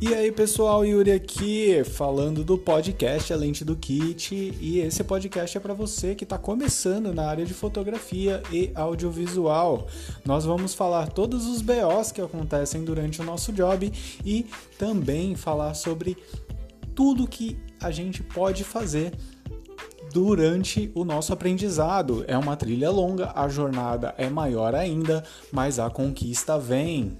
E aí pessoal, Yuri aqui falando do podcast A Lente do Kit e esse podcast é para você que está começando na área de fotografia e audiovisual. Nós vamos falar todos os BOs que acontecem durante o nosso job e também falar sobre tudo que a gente pode fazer durante o nosso aprendizado. É uma trilha longa, a jornada é maior ainda, mas a conquista vem.